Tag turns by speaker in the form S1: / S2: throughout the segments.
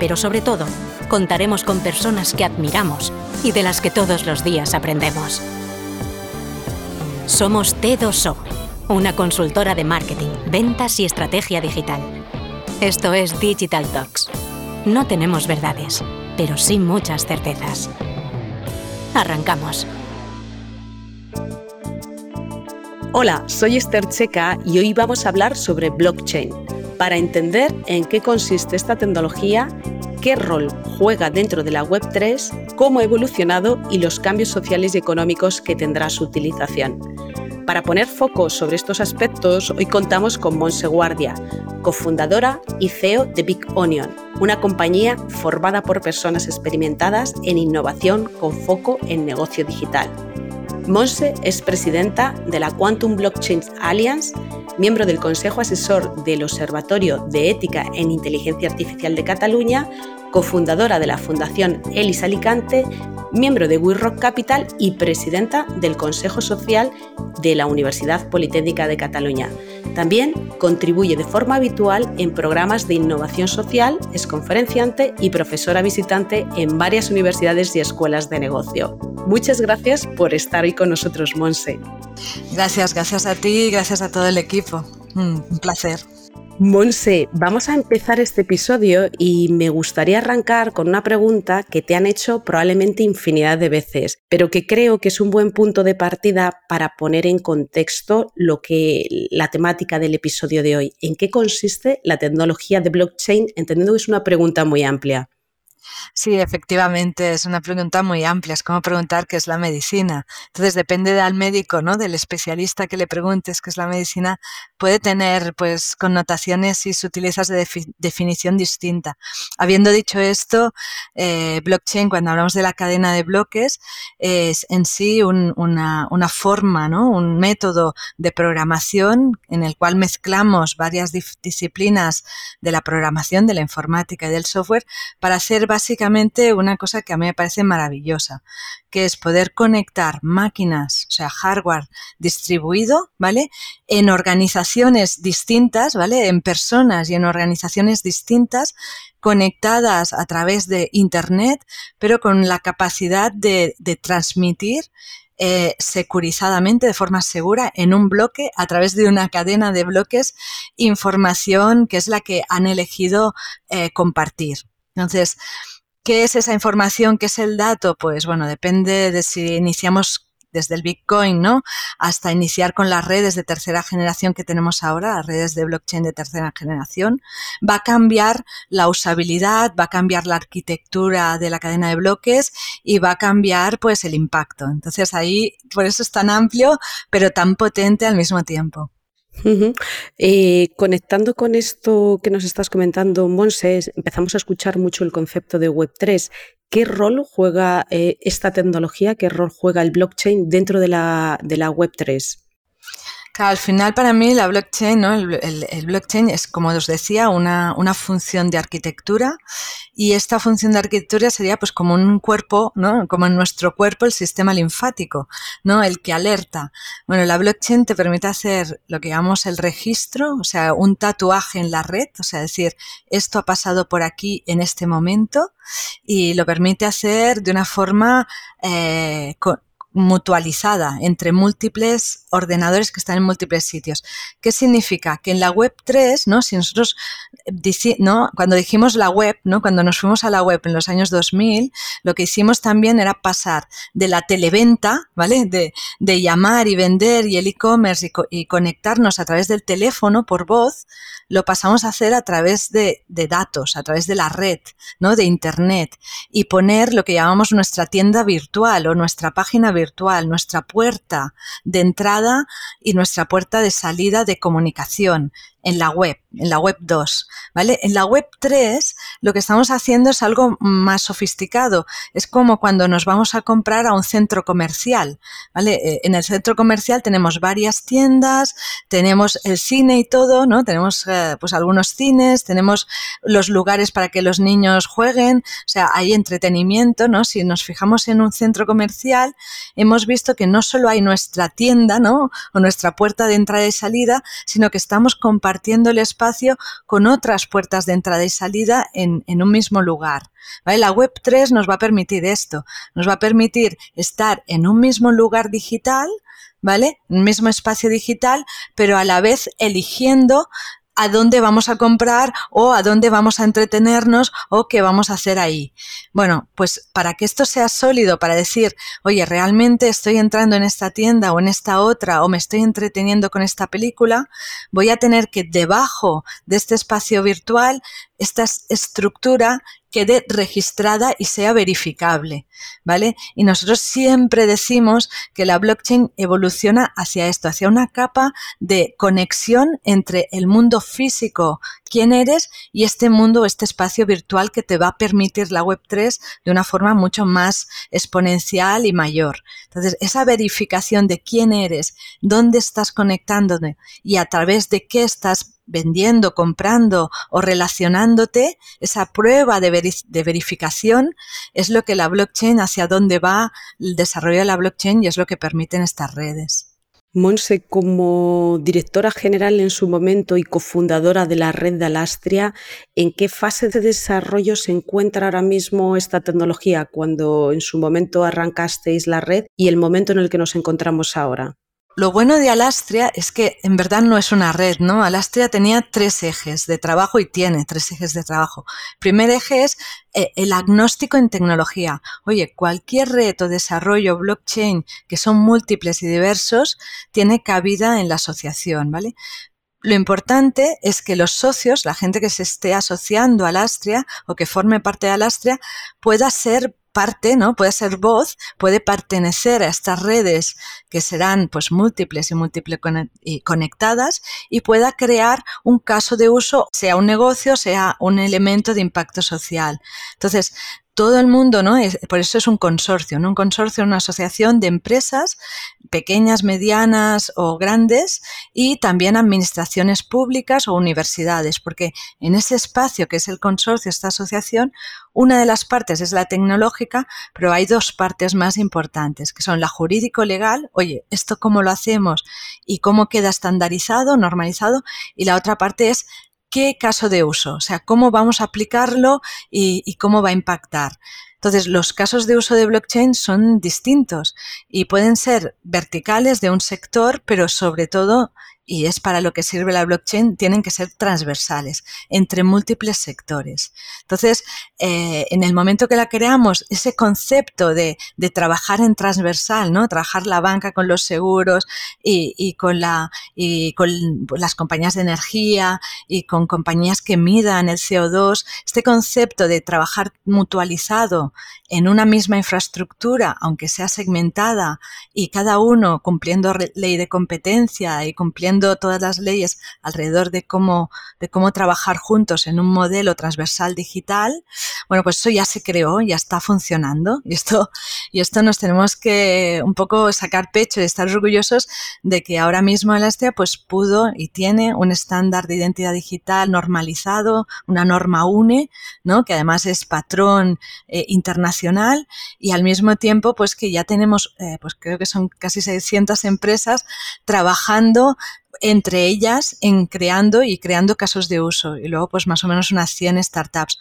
S1: pero sobre todo, contaremos con personas que admiramos y de las que todos los días aprendemos. Somos T2O, una consultora de marketing, ventas y estrategia digital. Esto es Digital Talks. No tenemos verdades, pero sí muchas certezas. Arrancamos.
S2: Hola, soy Esther Checa y hoy vamos a hablar sobre blockchain para entender en qué consiste esta tecnología, qué rol juega dentro de la Web3, cómo ha evolucionado y los cambios sociales y económicos que tendrá su utilización. Para poner foco sobre estos aspectos, hoy contamos con Monse Guardia, cofundadora y CEO de Big Onion, una compañía formada por personas experimentadas en innovación con foco en negocio digital. Monse es presidenta de la Quantum Blockchain Alliance, miembro del Consejo Asesor del Observatorio de Ética en Inteligencia Artificial de Cataluña cofundadora de la Fundación Elis Alicante, miembro de We Rock Capital y presidenta del Consejo Social de la Universidad Politécnica de Cataluña. También contribuye de forma habitual en programas de innovación social, es conferenciante y profesora visitante en varias universidades y escuelas de negocio. Muchas gracias por estar hoy con nosotros, Monse.
S3: Gracias, gracias a ti y gracias a todo el equipo. Mm, un placer.
S2: Monse, vamos a empezar este episodio y me gustaría arrancar con una pregunta que te han hecho probablemente infinidad de veces, pero que creo que es un buen punto de partida para poner en contexto lo que la temática del episodio de hoy. ¿En qué consiste la tecnología de blockchain? Entendiendo que es una pregunta muy amplia.
S3: Sí, efectivamente, es una pregunta muy amplia, es como preguntar qué es la medicina. Entonces, depende del médico, ¿no? Del especialista que le preguntes qué es la medicina, puede tener pues connotaciones y sutilezas de definición distinta. Habiendo dicho esto, eh, blockchain, cuando hablamos de la cadena de bloques, es en sí una, una, forma, ¿no? Un método de programación en el cual mezclamos varias disciplinas de la programación, de la informática y del software para hacer básicamente una cosa que a mí me parece maravillosa, que es poder conectar máquinas, o sea, hardware distribuido, ¿vale? En organizaciones distintas, ¿vale? En personas y en organizaciones distintas, conectadas a través de Internet, pero con la capacidad de, transmitir eh, securizadamente, de forma segura, en un bloque, a través de una cadena de bloques, información que es la que han elegido eh, compartir. Entonces, ¿qué es esa información? ¿Qué es el dato? Pues bueno, depende de si iniciamos desde el Bitcoin, ¿no? Hasta iniciar con las redes de tercera generación que tenemos ahora, las redes de blockchain de tercera generación, va a cambiar la usabilidad, va a cambiar la arquitectura de la cadena de bloques y va a cambiar pues el impacto. Entonces ahí, por eso es tan amplio, pero tan potente al mismo tiempo.
S2: Eh, conectando con esto que nos estás comentando, Monse, empezamos a escuchar mucho el concepto de Web3. ¿Qué rol juega eh, esta tecnología, qué rol juega el blockchain dentro de la, de la Web3?
S3: Al final para mí la blockchain, ¿no? el, blockchain es, como os decía, una, una, función de arquitectura y esta función de arquitectura sería pues como un cuerpo, ¿no? como en nuestro cuerpo el sistema linfático, ¿no? el que alerta. Bueno, la blockchain te permite hacer lo que llamamos el registro, o sea, un tatuaje en la red, o sea, decir, esto ha pasado por aquí en este momento y lo permite hacer de una forma eh, mutualizada entre múltiples ordenadores que están en múltiples sitios. ¿Qué significa? Que en la web 3, ¿no? Si nosotros, ¿no? Cuando dijimos la web, ¿no? Cuando nos fuimos a la web en los años 2000, lo que hicimos también era pasar de la televenta, ¿vale? De, de llamar y vender y el e-commerce y, y, conectarnos a través del teléfono por voz, lo pasamos a hacer a través de, de datos, a través de la red, ¿no? De internet y poner lo que llamamos nuestra tienda virtual o nuestra página virtual, nuestra puerta de entrada y nuestra puerta de salida de comunicación. En la web, en la web 2, ¿vale? En la web 3 lo que estamos haciendo es algo más sofisticado. Es como cuando nos vamos a comprar a un centro comercial, ¿vale? Eh, en el centro comercial tenemos varias tiendas, tenemos el cine y todo, ¿no? Tenemos eh, pues algunos cines, tenemos los lugares para que los niños jueguen, o sea, hay entretenimiento, ¿no? Si nos fijamos en un centro comercial, hemos visto que no solo hay nuestra tienda, ¿no? O nuestra puerta de entrada y salida, sino que estamos compartiendo el espacio con otras puertas de entrada y salida en, un mismo lugar. La web 3 nos va a permitir esto, nos va a permitir estar en un mismo lugar digital, ¿vale? Un mismo espacio digital, pero a la vez eligiendo a dónde vamos a comprar o a dónde vamos a entretenernos o qué vamos a hacer ahí. Bueno, pues para que esto sea sólido, para decir, oye, realmente estoy entrando en esta tienda o en esta otra o me estoy entreteniendo con esta película, voy a tener que debajo de este espacio virtual esta estructura quede registrada y sea verificable, ¿vale? Y nosotros siempre decimos que la blockchain evoluciona hacia esto, hacia una capa de conexión entre el mundo físico, quién eres, y este mundo, este espacio virtual que te va a permitir la Web3 de una forma mucho más exponencial y mayor. Entonces, esa verificación de quién eres, dónde estás conectándote y a través de qué estás vendiendo, comprando o relacionándote, esa prueba de, verificación es lo que la blockchain, hacia dónde va el desarrollo de la blockchain y es lo que permiten estas redes.
S2: Monse, como directora general en su momento y cofundadora de la red de Alastria, ¿en qué fase de desarrollo se encuentra ahora mismo esta tecnología cuando en su momento arrancasteis la red y el momento en el que nos encontramos ahora?
S3: Lo bueno de Alastria es que en verdad no es una red, ¿no? Alastria tenía tres ejes de trabajo y tiene tres ejes de trabajo. El primer eje es eh, el agnóstico en tecnología. Oye, cualquier reto, desarrollo, blockchain, que son múltiples y diversos, tiene cabida en la asociación, ¿vale? Lo importante es que los socios, la gente que se esté asociando a Alastria o que forme parte de Alastria, pueda ser parte, ¿no? Puede ser voz, puede pertenecer a estas redes que serán pues múltiples y múltiples conectadas y pueda crear un caso de uso, sea un negocio, sea un elemento de impacto social. Entonces, todo el mundo, ¿no? Es, por eso es un consorcio, ¿no? Un consorcio, una asociación de empresas pequeñas, medianas o grandes y también administraciones públicas o universidades, porque en ese espacio que es el consorcio, esta asociación, una de las partes es la tecnológica, pero hay dos partes más importantes, que son la jurídico-legal, oye, ¿esto cómo lo hacemos y cómo queda estandarizado, normalizado? Y la otra parte es qué caso de uso, o sea, cómo vamos a aplicarlo y, cómo va a impactar. Entonces, los casos de uso de blockchain son distintos y pueden ser verticales de un sector, pero sobre todo y es para lo que sirve la blockchain, tienen que ser transversales entre múltiples sectores. Entonces, eh, en el momento que la creamos, ese concepto de, trabajar en transversal, ¿no? Trabajar la banca con los seguros y, con la, y con las compañías de energía y con compañías que midan el CO2, este concepto de trabajar mutualizado en una misma infraestructura, aunque sea segmentada y cada uno cumpliendo ley de competencia y cumpliendo todas las leyes alrededor de cómo, de cómo trabajar juntos en un modelo transversal digital, bueno, pues eso ya se creó, ya está funcionando y esto, y esto nos tenemos que un poco sacar pecho y estar orgullosos de que ahora mismo Elastia pues pudo y tiene un estándar de identidad digital normalizado, una norma UNE, ¿no? que además es patrón eh, internacional y al mismo tiempo pues que ya tenemos, eh, pues creo que son casi 600 empresas trabajando entre ellas en creando y creando casos de uso y luego pues más o menos unas 100 startups.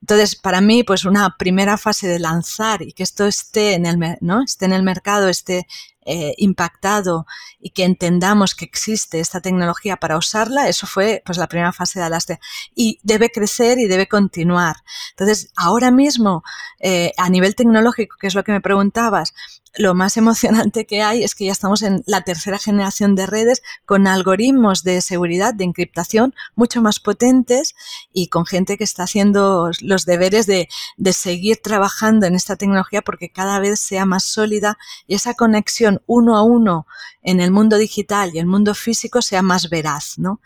S3: Entonces, para mí pues una primera fase de lanzar y que esto esté en el, ¿no? esté en el mercado, esté eh, impactado y que entendamos que existe esta tecnología para usarla, eso fue pues la primera fase de Alastia. Y debe crecer y debe continuar. Entonces, ahora mismo, eh, a nivel tecnológico, que es lo que me preguntabas, lo más emocionante que hay es que ya estamos en la tercera generación de redes con algoritmos de seguridad, de encriptación mucho más potentes y con gente que está haciendo los deberes de, de seguir trabajando en esta tecnología porque cada vez sea más sólida y esa conexión uno a uno en el mundo digital y el mundo físico sea más veraz, ¿no?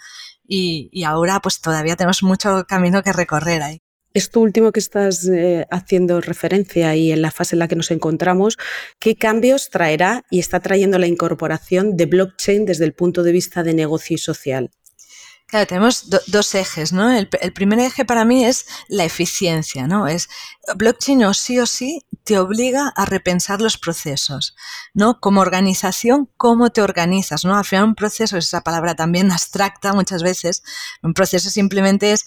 S3: y, ahora pues todavía tenemos mucho camino que recorrer ahí.
S2: Esto último que estás eh, haciendo referencia y en la fase en la que nos encontramos, ¿qué cambios traerá y está trayendo la incorporación de blockchain desde el punto de vista de negocio y social?
S3: Claro, tenemos dos ejes, ¿no? El, primer eje para mí es la eficiencia, ¿no? Es blockchain o sí o sí te obliga a repensar los procesos, ¿no? Como organización, cómo te organizas, ¿no? Al final un proceso, esa palabra también abstracta muchas veces, un proceso simplemente es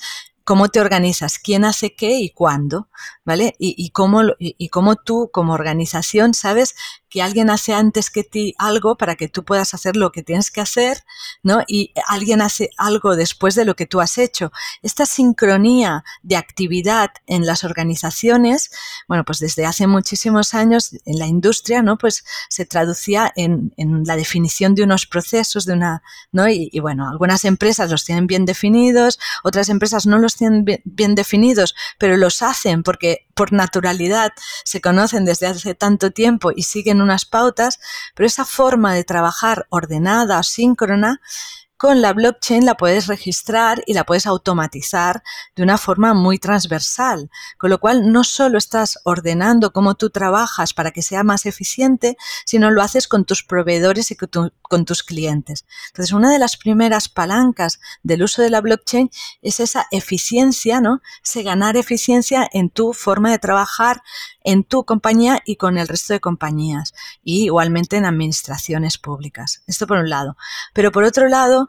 S3: cómo te organizas, quién hace qué y cuándo, ¿vale? Y, cómo, y, cómo tú como organización sabes que alguien hace antes que ti algo para que tú puedas hacer lo que tienes que hacer, ¿no? Y alguien hace algo después de lo que tú has hecho. Esta sincronía de actividad en las organizaciones, bueno, pues desde hace muchísimos años en la industria, ¿no? Pues se traducía en, la definición de unos procesos, de una, ¿no? Y, bueno, algunas empresas los tienen bien definidos, otras empresas no los tienen bien definidos, pero los hacen porque por naturalidad se conocen desde hace tanto tiempo y siguen unas pautas, pero esa forma de trabajar ordenada síncrona con la blockchain la puedes registrar y la puedes automatizar de una forma muy transversal, con lo cual no solo estás ordenando cómo tú trabajas para que sea más eficiente, sino lo haces con tus proveedores y con, tus clientes. Entonces, una de las primeras palancas del uso de la blockchain es esa eficiencia, ¿no? Se ganar eficiencia en tu forma de trabajar, en tu compañía y con el resto de compañías, y igualmente en administraciones públicas. Esto por un lado. Pero por otro lado,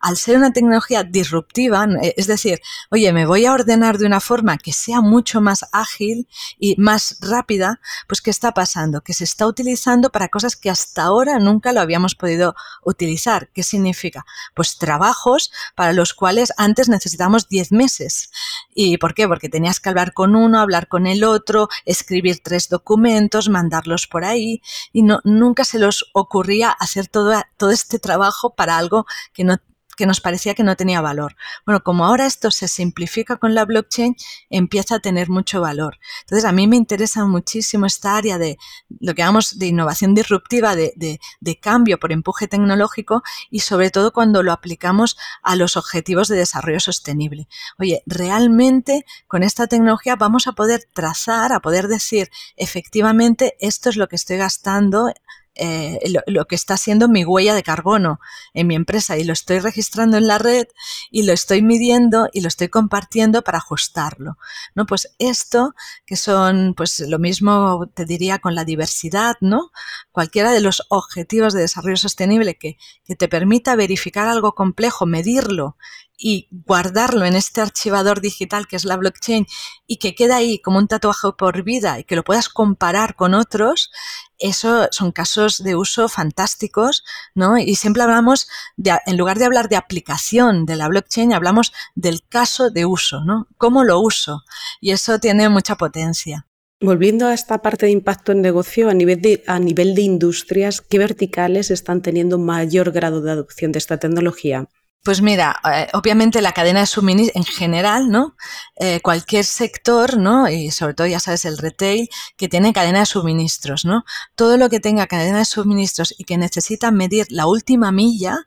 S3: al ser una tecnología disruptiva, eh, es decir, oye, me voy a ordenar de una forma que sea mucho más ágil y más rápida, pues ¿qué está pasando? Que se está utilizando para cosas que hasta ahora nunca lo habíamos podido utilizar. ¿Qué significa? Pues trabajos para los cuales antes necesitamos 10 meses. ¿Y por qué? Porque tenías que hablar con uno, hablar con el otro, escribir tres documentos, mandarlos por ahí y no, nunca se los ocurría hacer todo, todo este trabajo para algo que no que nos parecía que no tenía valor. Bueno, como ahora esto se simplifica con la blockchain, empieza a tener mucho valor. Entonces, a mí me interesa muchísimo esta área de lo que llamamos de innovación disruptiva, de, de cambio por empuje tecnológico y sobre todo cuando lo aplicamos a los objetivos de desarrollo sostenible. Oye, realmente con esta tecnología vamos a poder trazar, a poder decir, efectivamente, esto es lo que estoy gastando eh, lo, que está siendo mi huella de carbono en mi empresa y lo estoy registrando en la red y lo estoy midiendo y lo estoy compartiendo para ajustarlo. ¿no? Pues esto, que son pues lo mismo te diría con la diversidad, ¿no? Cualquiera de los objetivos de desarrollo sostenible que, que te permita verificar algo complejo, medirlo y guardarlo en este archivador digital que es la blockchain y que queda ahí como un tatuaje por vida y que lo puedas comparar con otros, eso son casos de uso fantásticos, ¿no? Y siempre hablamos, de, en lugar de hablar de aplicación de la blockchain, hablamos del caso de uso, ¿no? ¿Cómo lo uso? Y eso tiene mucha potencia.
S2: Volviendo a esta parte de impacto en negocio, a nivel de, a nivel de industrias, ¿qué verticales están teniendo mayor grado de adopción de esta tecnología?
S3: Pues mira, eh, obviamente la cadena de suministro en general, ¿no? Eh, cualquier sector, ¿no? Y sobre todo, ya sabes, el retail, que tiene cadena de suministros, ¿no? Todo lo que tenga cadena de suministros y que necesita medir la última milla,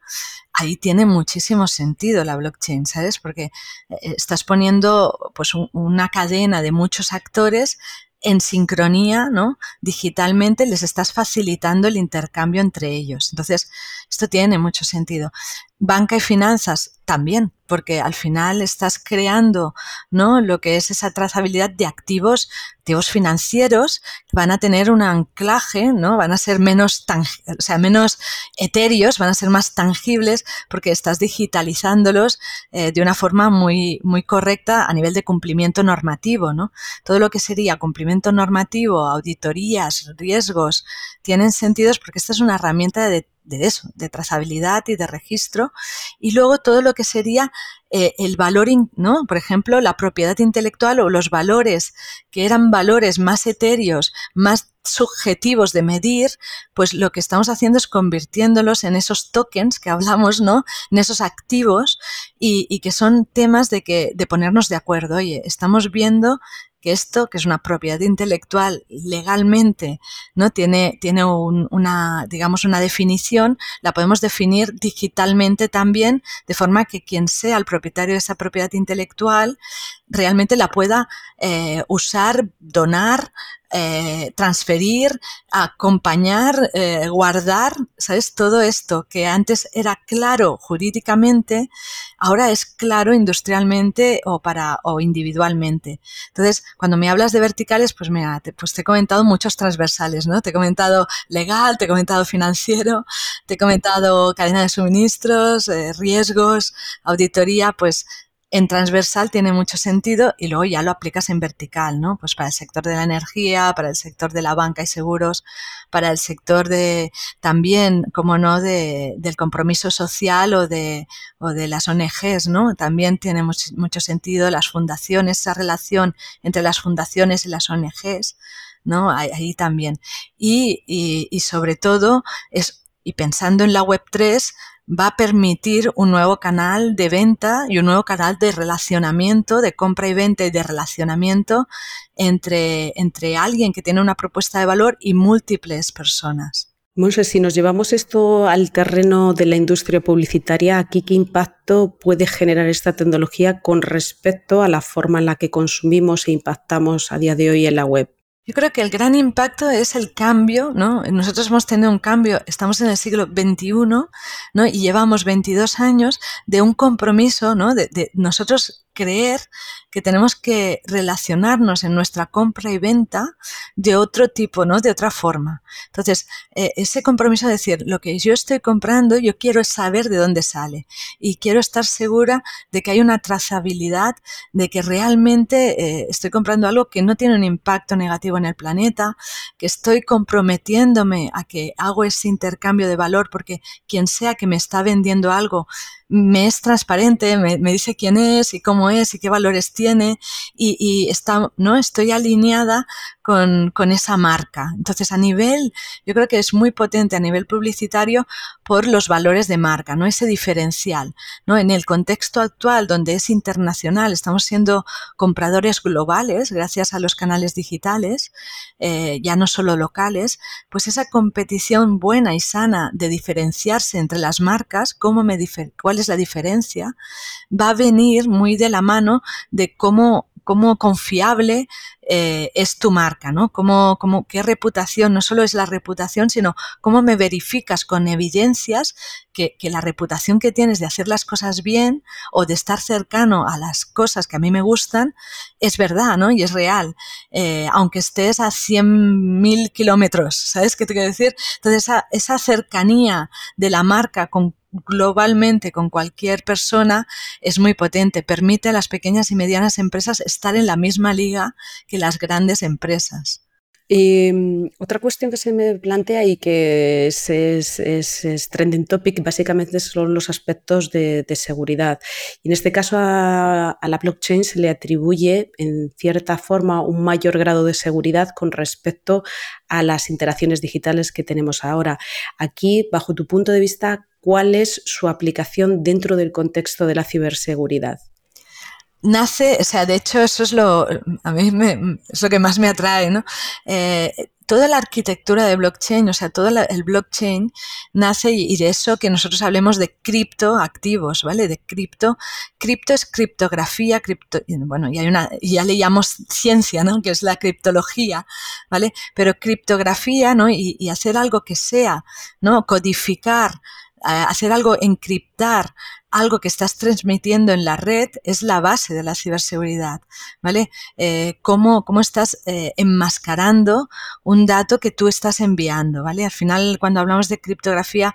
S3: ahí tiene muchísimo sentido la blockchain, ¿sabes? Porque eh, estás poniendo pues una cadena de muchos actores en sincronía, ¿no? Digitalmente les estás facilitando el intercambio entre ellos. Entonces, esto tiene mucho sentido. Banca y finanzas también, porque al final estás creando, ¿no? Lo que es esa trazabilidad de activos, activos financieros que van a tener un anclaje, ¿no? Van a ser menos o sea, menos etéreos, van a ser más tangibles porque estás digitalizándolos eh, de una forma muy, muy correcta a nivel de cumplimiento normativo, ¿no? Todo lo que sería cumplimiento normativo, auditorías, riesgos, tienen sentidos porque esta es una herramienta de de eso, de trazabilidad y de registro. Y luego todo lo que sería eh, el valor, ¿no? Por ejemplo, la propiedad intelectual o los valores que eran valores más etéreos, más subjetivos de medir, pues lo que estamos haciendo es convirtiéndolos en esos tokens que hablamos, ¿no? En esos activos y, y que son temas de que, de ponernos de acuerdo. Oye, estamos viendo que esto, que es una propiedad intelectual legalmente, ¿no? Tiene, tiene una, digamos, una definición, la podemos definir digitalmente también, de forma que quien sea el propietario de esa propiedad intelectual realmente la pueda eh, usar, donar, eh, transferir, acompañar, eh, guardar, ¿sabes? Todo esto que antes era claro jurídicamente, ahora es claro industrialmente o para o individualmente. Entonces, cuando me hablas de verticales, pues mira, te, pues te he comentado muchos transversales, ¿no? Te he comentado legal, te he comentado financiero, te he comentado cadena de suministros, eh, riesgos, auditoría, pues en transversal tiene mucho sentido y luego ya lo aplicas en vertical, ¿no? Pues para el sector de la energía, para el sector de la banca y seguros, para el sector de también, como no, de, del compromiso social o de, o de las ONGs, ¿no? También tiene mucho, sentido las fundaciones, esa relación entre las fundaciones y las ONGs, ¿no? Ahí, también. Y, y, y sobre todo es, y pensando en la web 3, va a permitir un nuevo canal de venta y un nuevo canal de relacionamiento, de compra y venta y de relacionamiento entre, entre alguien que tiene una propuesta de valor y múltiples personas.
S2: Monse, si nos llevamos esto al terreno de la industria publicitaria, ¿aquí qué impacto puede generar esta tecnología con respecto a la forma en la que consumimos e impactamos a día de hoy en la web?
S3: Yo creo que el gran impacto es el cambio, ¿no? Nosotros hemos tenido un cambio, estamos en el siglo XXI, ¿no? Y llevamos 22 años de un compromiso, ¿no? De, de nosotros creer que tenemos que relacionarnos en nuestra compra y venta de otro tipo, ¿no? De otra forma. Entonces, eh, ese compromiso de decir, lo que yo estoy comprando, yo quiero saber de dónde sale y quiero estar segura de que hay una trazabilidad, de que realmente eh, estoy comprando algo que no tiene un impacto negativo en el planeta, que estoy comprometiéndome a que hago ese intercambio de valor porque quien sea que me está vendiendo algo me es transparente, me, dice quién es y cómo es y qué valores tiene y, está, ¿no? estoy alineada con, con, esa marca. Entonces, a nivel, yo creo que es muy potente a nivel publicitario por los valores de marca, ¿no? Ese diferencial, ¿no? En el contexto actual donde es internacional, estamos siendo compradores globales gracias a los canales digitales, eh, ya no solo locales, pues esa competición buena y sana de diferenciarse entre las marcas, cómo me cuál es la diferencia, va a venir muy de la mano de cómo cómo confiable eh, es tu marca, ¿no? Cómo, cómo, qué reputación, no solo es la reputación, sino cómo me verificas con evidencias que, la reputación que tienes de hacer las cosas bien o de estar cercano a las cosas que a mí me gustan es verdad, ¿no? Y es real, eh, aunque estés a 100.000 kilómetros, ¿sabes qué te quiero decir? Entonces, esa, esa cercanía de la marca con globalmente con cualquier persona es muy potente. Permite a las pequeñas y medianas empresas estar en la misma liga que las grandes empresas.
S2: Em, otra cuestión que se me plantea y que es, trending topic básicamente son los aspectos de, seguridad. Y en este caso a, la blockchain se le atribuye en cierta forma un mayor grado de seguridad con respecto a las interacciones digitales que tenemos ahora. Aquí, bajo tu punto de vista, ¿cuál es su aplicación dentro del contexto de la ciberseguridad?
S3: nace, o sea, de hecho eso es lo, a mí me, es lo que más me atrae, ¿no? Eh, toda la arquitectura de blockchain, o sea, todo el blockchain nace y, de eso que nosotros hablemos de criptoactivos, ¿vale? De cripto. Cripto es criptografía, cripto, bueno, y ya le llamamos ciencia, ¿no? Que es la criptología, ¿vale? Pero criptografía, ¿no? Y, y hacer algo que sea, ¿no? Codificar, hacer algo, encriptar algo que estás transmitiendo en la red es la base de la ciberseguridad, ¿vale? Eh, cómo, cómo, estás eh, enmascarando un dato que tú estás enviando, ¿vale? Al final, cuando hablamos de criptografía,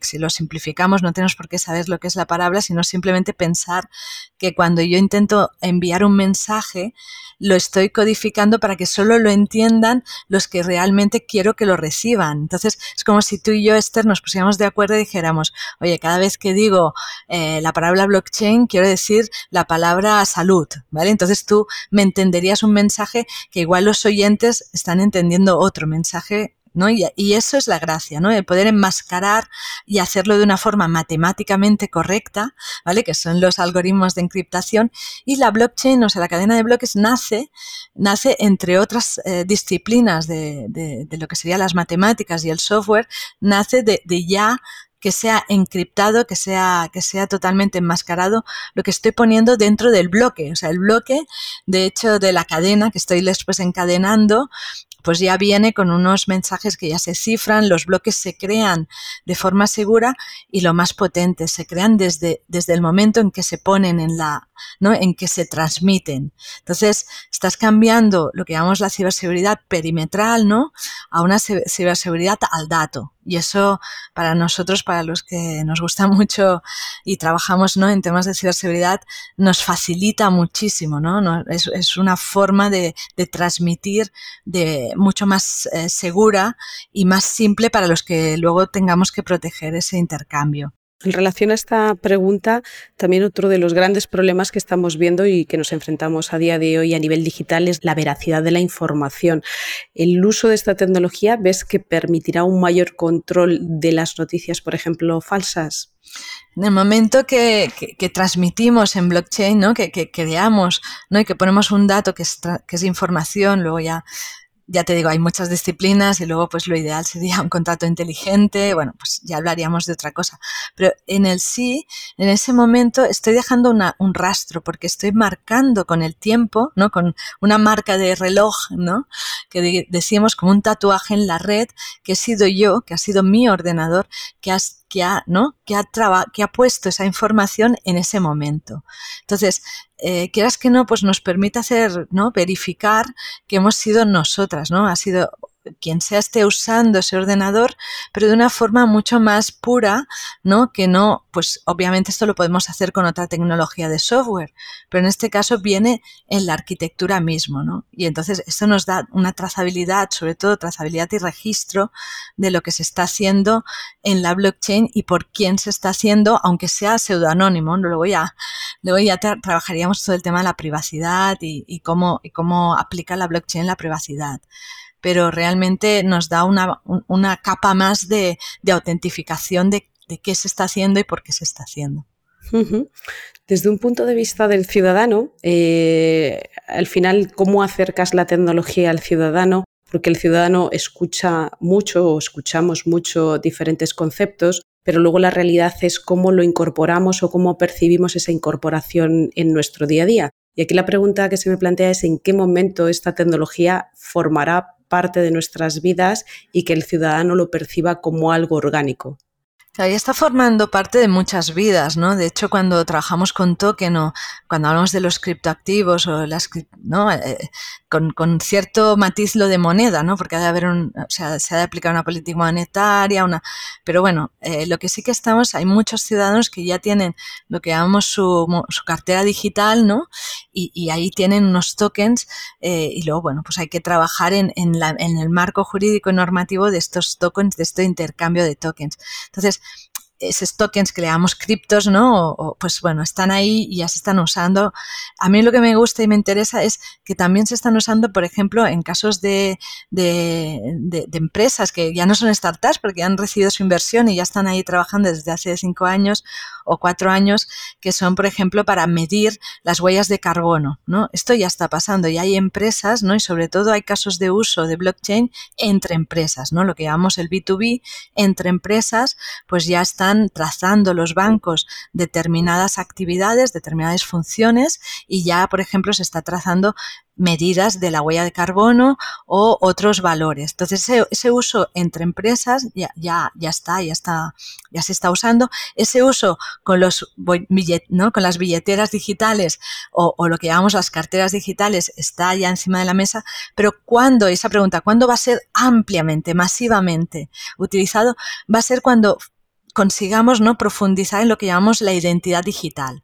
S3: si lo simplificamos, no tenemos por qué saber lo que es la palabra, sino simplemente pensar que cuando yo intento enviar un mensaje, lo estoy codificando para que solo lo entiendan los que realmente quiero que lo reciban. Entonces, es como si tú y yo, Esther, nos pusiéramos de acuerdo y dijéramos, oye, cada vez que digo eh, la palabra blockchain, quiero decir la palabra salud, ¿vale? Entonces tú me entenderías un mensaje que igual los oyentes están entendiendo otro mensaje ¿no? Y, eso es la gracia, ¿no? El poder enmascarar y hacerlo de una forma matemáticamente correcta, ¿vale? Que son los algoritmos de encriptación. Y la blockchain, o sea, la cadena de bloques nace, nace entre otras eh, disciplinas de, de, lo que serían las matemáticas y el software, nace de ya que sea encriptado, que sea, que sea totalmente enmascarado, lo que estoy poniendo dentro del bloque. O sea, el bloque, de hecho, de la cadena que estoy después encadenando, pues ya viene con unos mensajes que ya se cifran, los bloques se crean de forma segura y lo más potente, se crean desde, desde el momento en que se ponen en la, ¿no? En que se transmiten. Entonces, estás cambiando lo que llamamos la ciberseguridad perimetral, ¿no? A una ciberseguridad al dato. Y eso para nosotros, para los que nos gusta mucho y trabajamos ¿no? en temas de ciberseguridad, nos facilita muchísimo, ¿no? Es, una forma de, de, transmitir de mucho más eh, segura y más simple para los que luego tengamos que proteger ese intercambio.
S2: En relación a esta pregunta, también otro de los grandes problemas que estamos viendo y que nos enfrentamos a día de hoy a nivel digital es la veracidad de la información. El uso de esta tecnología, ¿ves que permitirá un mayor control de las noticias, por ejemplo, falsas?
S3: En el momento que, transmitimos en blockchain, ¿no? que, que creamos ¿no? y que ponemos un dato que es, que es información, luego ya ya te digo, hay muchas disciplinas y luego pues lo ideal sería un contrato inteligente, bueno, pues ya hablaríamos de otra cosa. Pero en el sí, en ese momento estoy dejando una, un rastro porque estoy marcando con el tiempo, ¿no? Con una marca de reloj, ¿no? Que decíamos como un tatuaje en la red que he sido yo, que ha sido mi ordenador, que has que ha, ¿no? que, ha que ha puesto esa información en ese momento. Entonces, eh, quieras que no, pues nos permite hacer, ¿no? Verificar que hemos sido nosotras, ¿no? Ha sido quien sea esté usando ese ordenador, pero de una forma mucho más pura, ¿no? Que no, pues obviamente esto lo podemos hacer con otra tecnología de software, pero en este caso viene en la arquitectura mismo, ¿no? Y entonces esto nos da una trazabilidad, sobre todo trazabilidad y registro de lo que se está haciendo en la blockchain y por quién se está haciendo, aunque sea pseudoanónimo, luego ya, luego ya trabajaríamos todo el tema de la privacidad y, y cómo, y cómo aplica la blockchain la privacidad pero realmente nos da una, una capa más de, de autentificación de, de, qué se está haciendo y por qué se está haciendo.
S2: Desde un punto de vista del ciudadano, eh, al final, ¿cómo acercas la tecnología al ciudadano? Porque el ciudadano escucha mucho o escuchamos mucho diferentes conceptos, pero luego la realidad es cómo lo incorporamos o cómo percibimos esa incorporación en nuestro día a día. Y aquí la pregunta que se me plantea es en qué momento esta tecnología formará parte de nuestras vidas y que el ciudadano lo perciba como algo orgánico.
S3: Ya está formando parte de muchas vidas, ¿no? De hecho, cuando trabajamos con token o cuando hablamos de los criptoactivos o las, ¿no? Eh, con, con, cierto matiz lo de moneda, ¿no? Porque ha de haber un, o sea, se ha de aplicar una política monetaria, una, pero bueno, eh, lo que sí que estamos, hay muchos ciudadanos que ya tienen lo que llamamos su, su cartera digital, ¿no? Y, y, ahí tienen unos tokens eh, y luego, bueno, pues hay que trabajar en, en, la, en el marco jurídico y normativo de estos tokens, de este intercambio de tokens. Entonces, esos tokens que le llamamos criptos, ¿no? Pues bueno, están ahí y ya se están usando. A mí lo que me gusta y me interesa es que también se están usando, por ejemplo, en casos de, de, de, empresas que ya no son startups porque han recibido su inversión y ya están ahí trabajando desde hace cinco años o cuatro años, que son, por ejemplo, para medir las huellas de carbono, ¿no? Esto ya está pasando y hay empresas, ¿no? Y sobre todo hay casos de uso de blockchain entre empresas, ¿no? Lo que llamamos el B2B entre empresas, pues ya están trazando los bancos determinadas actividades, determinadas funciones y ya, por ejemplo, se está trazando medidas de la huella de carbono o otros valores. Entonces, ese, uso entre empresas ya, ya, ya, está, ya está, ya se está usando. Ese uso con los ¿no? con las billeteras digitales o, o, lo que llamamos las carteras digitales está ya encima de la mesa, pero ¿cuándo? Esa pregunta, ¿cuándo va a ser ampliamente, masivamente utilizado? Va a ser cuando consigamos no profundizar en lo que llamamos la identidad digital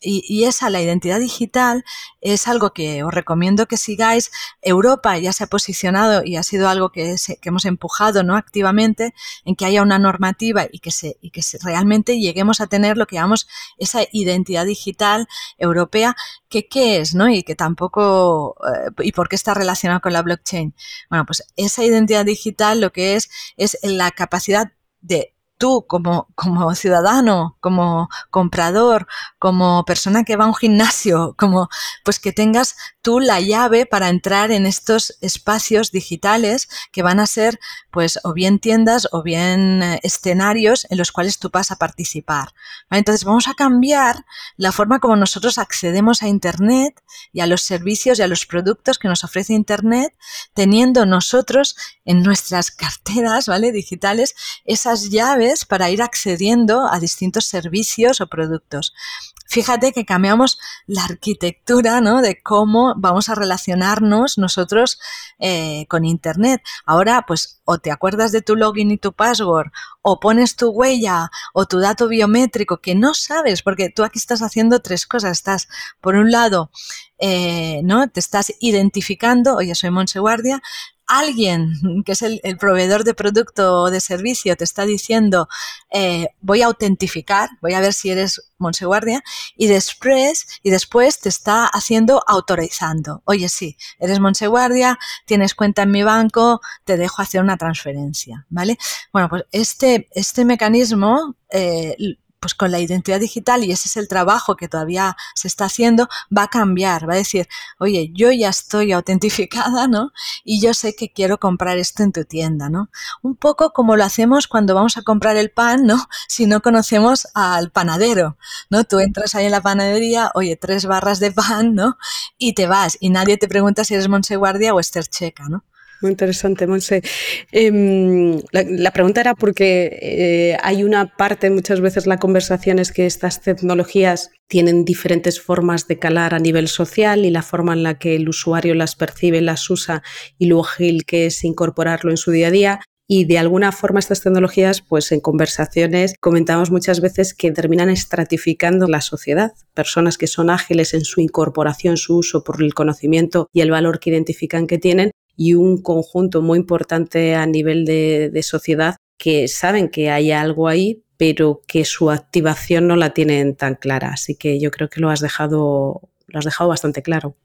S3: y, esa, la identidad digital, es algo que os recomiendo que sigáis. Europa ya se ha posicionado y ha sido algo que, hemos empujado ¿no? activamente en que haya una normativa y que, se, y que realmente lleguemos a tener lo que llamamos esa identidad digital europea, que qué es, ¿no? Y que tampoco, eh, y por qué está relacionado con la blockchain. Bueno, pues esa identidad digital lo que es es la capacidad de tú como, como ciudadano, como comprador, como persona que va a un gimnasio, como pues que tengas tú la llave para entrar en estos espacios digitales que van a ser pues o bien tiendas o bien eh, escenarios en los cuales tú vas a participar. Entonces vamos a cambiar la forma como nosotros accedemos a Internet y a los servicios y a los productos que nos ofrece Internet, teniendo nosotros en nuestras carteras, ¿vale? Digitales, esas llaves para ir accediendo a distintos servicios o productos fíjate que cambiamos la arquitectura ¿no? de cómo vamos a relacionarnos nosotros eh, con Internet. Ahora, pues, o te acuerdas de tu login y tu password, o pones tu huella o tu dato biométrico que no sabes, porque tú aquí estás haciendo tres cosas. Estás, por un lado, eh, ¿no? Te estás identificando, oye, soy Monse Guardia, alguien que es el, proveedor de producto o de servicio te está diciendo eh, voy a autentificar, voy a ver si eres Monseguardia y después, y después te está haciendo autorizando. Oye, sí, eres Monseguardia, tienes cuenta en mi banco, te dejo hacer una transferencia, ¿vale? Bueno, pues este, este mecanismo eh, pues con la identidad digital, y ese es el trabajo que todavía se está haciendo, va a cambiar, va a decir, oye, yo ya estoy autentificada, ¿no? Y yo sé que quiero comprar esto en tu tienda, ¿no? Un poco como lo hacemos cuando vamos a comprar el pan, ¿no? Si no conocemos al panadero, ¿no? Tú entras ahí en la panadería, oye, tres barras de pan, ¿no? Y te vas, y nadie te pregunta si eres Monseguardia o Esther Checa, ¿no?
S2: Muy interesante, Monse. Em, la, pregunta era porque eh, hay una parte, muchas veces la conversación es que estas tecnologías tienen diferentes formas de calar a nivel social y la forma en la que el usuario las percibe, las usa y lo ágil que es incorporarlo en su día a día. Y de alguna forma estas tecnologías, pues en conversaciones comentamos muchas veces que terminan estratificando la sociedad. Personas que son ágiles en su incorporación, su uso por el conocimiento y el valor que identifican que tienen y un conjunto muy importante a nivel de, sociedad que saben que hay algo ahí, pero que su activación no la tienen tan clara. Así que yo creo que lo has dejado, lo has dejado bastante claro.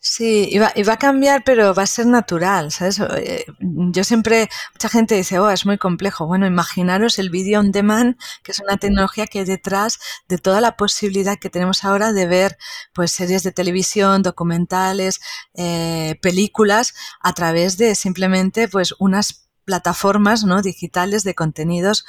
S3: Sí, y va, a cambiar, pero va a ser natural, ¿sabes? Eh, yo siempre, mucha gente dice, oh, es muy complejo. Bueno, imaginaros el video on demand, que es una tecnología que hay detrás de toda la posibilidad que tenemos ahora de ver, pues, series de televisión, documentales, eh, películas, a través de simplemente, pues, unas plataformas, ¿no? Digitales de contenidos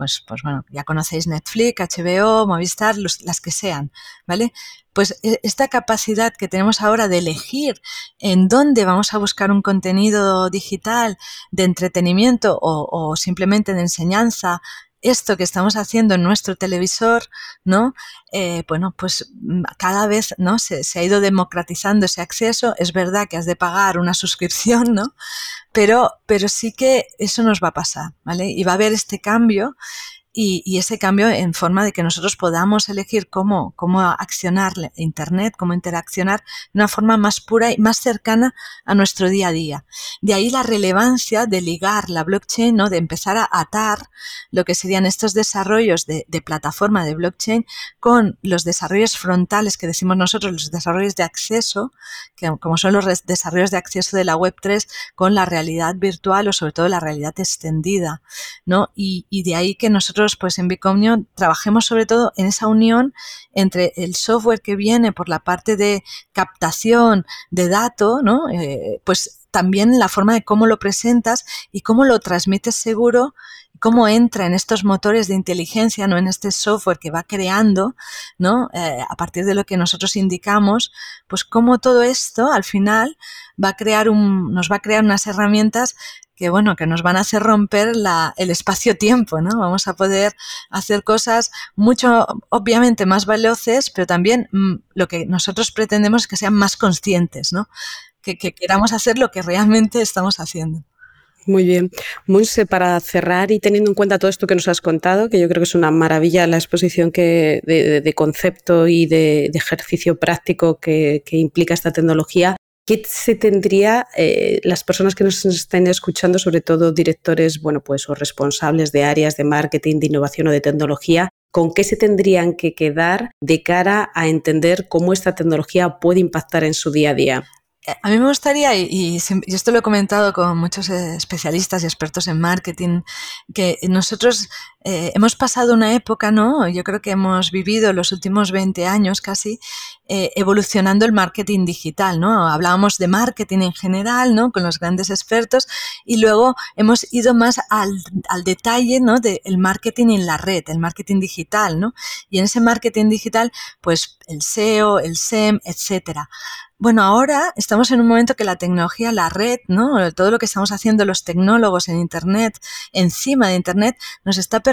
S3: pues, pues bueno, ya conocéis Netflix, HBO, Movistar, las que sean, ¿vale? Pues e, esta capacidad que tenemos ahora de elegir en dónde vamos a buscar un contenido digital de entretenimiento o simplemente de enseñanza esto que estamos haciendo en nuestro televisor, ¿no? Eh, bueno, pues mm, cada vez, ¿no? Se, se, ha ido democratizando ese acceso. Es verdad que has de pagar una suscripción, ¿no? Pero, pero sí que eso nos va a pasar, ¿vale? Y va a haber este cambio y, ese cambio en forma de que nosotros podamos elegir cómo, cómo accionar Internet, cómo interaccionar de una forma más pura y más cercana a nuestro día a día. De ahí la relevancia de ligar la blockchain, ¿no? de empezar a atar lo que serían estos desarrollos de, de plataforma de blockchain con los desarrollos frontales que decimos nosotros, los desarrollos de acceso, que como son los desarrollos de acceso de la Web3 con la realidad virtual o sobre todo la realidad extendida. ¿no? Y, y de ahí que nosotros pues en Bicomnio trabajemos sobre todo en esa unión entre el software que viene por la parte de captación de datos, ¿no? Eh, pues también la forma de cómo lo presentas y cómo lo transmites seguro cómo entra en estos motores de inteligencia, no en este software que va creando, ¿no? Eh, a partir de lo que nosotros indicamos, pues cómo todo esto al final va a crear un, nos va a crear unas herramientas que bueno, que nos van a hacer romper la, el espacio-tiempo, ¿no? Vamos a poder hacer cosas mucho, obviamente, más veloces, pero también mm, lo que nosotros pretendemos es que sean más conscientes, ¿no? Que, que queramos hacer lo que realmente estamos haciendo.
S2: Muy bien. Monse, para cerrar y teniendo en cuenta todo esto que nos has contado, que yo creo que es una maravilla la exposición que, de, concepto y de, ejercicio práctico que, implica esta tecnología, ¿qué se tendría eh, las personas que nos estén escuchando, sobre todo directores, bueno, pues o responsables de áreas de marketing, de innovación o de tecnología, con qué se tendrían que quedar de cara a entender cómo esta tecnología puede impactar en su día a día?
S3: A mí me gustaría, y, esto lo he comentado con muchos eh, especialistas y expertos en marketing, que nosotros eh, hemos pasado una época, ¿no? Yo creo que hemos vivido los últimos 20 años casi eh, evolucionando el marketing digital, ¿no? Hablábamos de marketing en general, ¿no? Con los grandes expertos y luego hemos ido más al, al detalle, ¿no? Del marketing en la red, el marketing digital, ¿no? Y en ese marketing digital, pues el SEO, el SEM, etcétera. Bueno, ahora estamos en un momento que la tecnología, la red, ¿no? todo lo que estamos haciendo los tecnólogos en Internet, encima de Internet, nos está permitiendo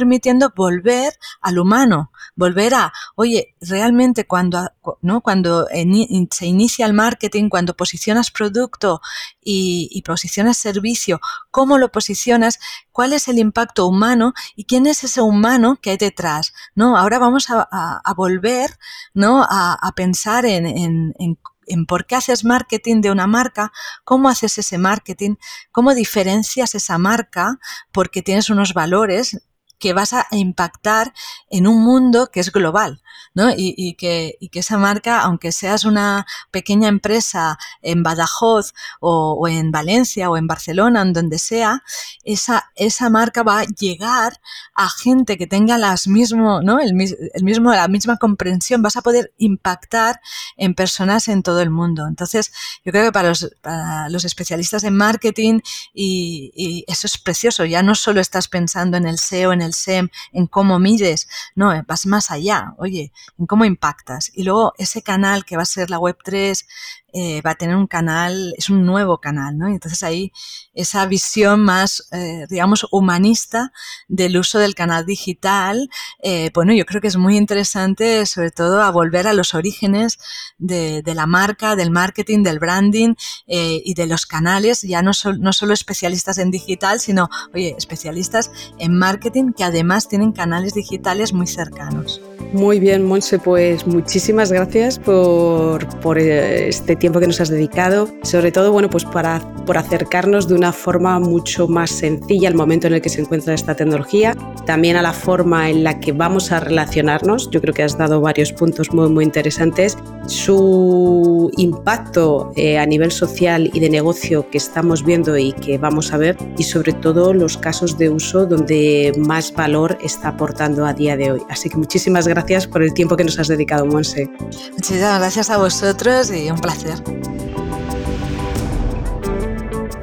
S3: volver al humano, volver a, oye, realmente cuando, ¿no? cuando se inicia el marketing, cuando posicionas producto y, posicionas servicio, cómo lo posicionas, cuál es el impacto humano y quién es ese humano que hay detrás, ¿no? Ahora vamos a, volver, ¿no? A, pensar en, en, en en por qué haces marketing de una marca, cómo haces ese marketing, cómo diferencias esa marca porque tienes unos valores que vas a impactar en un mundo que es global, ¿no? Y, que, que, esa marca, aunque seas una pequeña empresa en Badajoz o, en Valencia o en Barcelona, en donde sea, esa, marca va a llegar a gente que tenga las mismo, ¿no? El, mismo, la misma comprensión, vas a poder impactar en personas en todo el mundo. Entonces, yo creo que para los, para los especialistas en marketing y, y eso es precioso, ya no solo estás pensando en el SEO, en el SEM, en cómo mides, no, vas más allá, oye, en cómo impactas. Y luego ese canal que va a ser la Web3 eh, va a tener un canal, es un nuevo canal, ¿no? entonces ahí esa visión más, eh, digamos, humanista del uso del canal digital, eh, bueno, yo creo que es muy interesante, sobre todo, a volver a los orígenes de, la marca, del marketing, del branding y de los canales, ya no, no solo especialistas en digital, sino, oye, especialistas en marketing que además tienen canales digitales muy cercanos.
S2: Muy bien, Monse, pues muchísimas gracias por, por este tiempo que nos has dedicado, sobre todo bueno, pues para, por acercarnos de una forma mucho más sencilla al momento en el que se encuentra esta tecnología, también a la forma en la que vamos a relacionarnos. Yo creo que has dado varios puntos muy, muy interesantes. Su impacto eh, a nivel social y de negocio que estamos viendo y que vamos a ver, y sobre todo los casos de uso donde más valor está aportando a día de hoy. Así que muchísimas gracias por el tiempo que nos has dedicado, Monse.
S3: Muchísimas gracias a vosotros y un placer.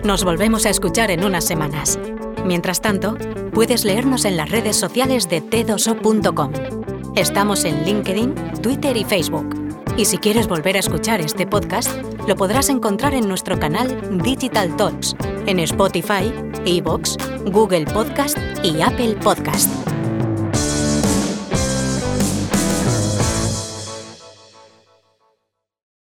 S1: Nos volvemos a escuchar en unas semanas. Mientras tanto, puedes leernos en las redes sociales de t2o.com. Estamos en LinkedIn, Twitter y Facebook. Y si quieres volver a escuchar este podcast, lo podrás encontrar en nuestro canal Digital Talks, en Spotify, Evox, Google Podcast y Apple Podcast.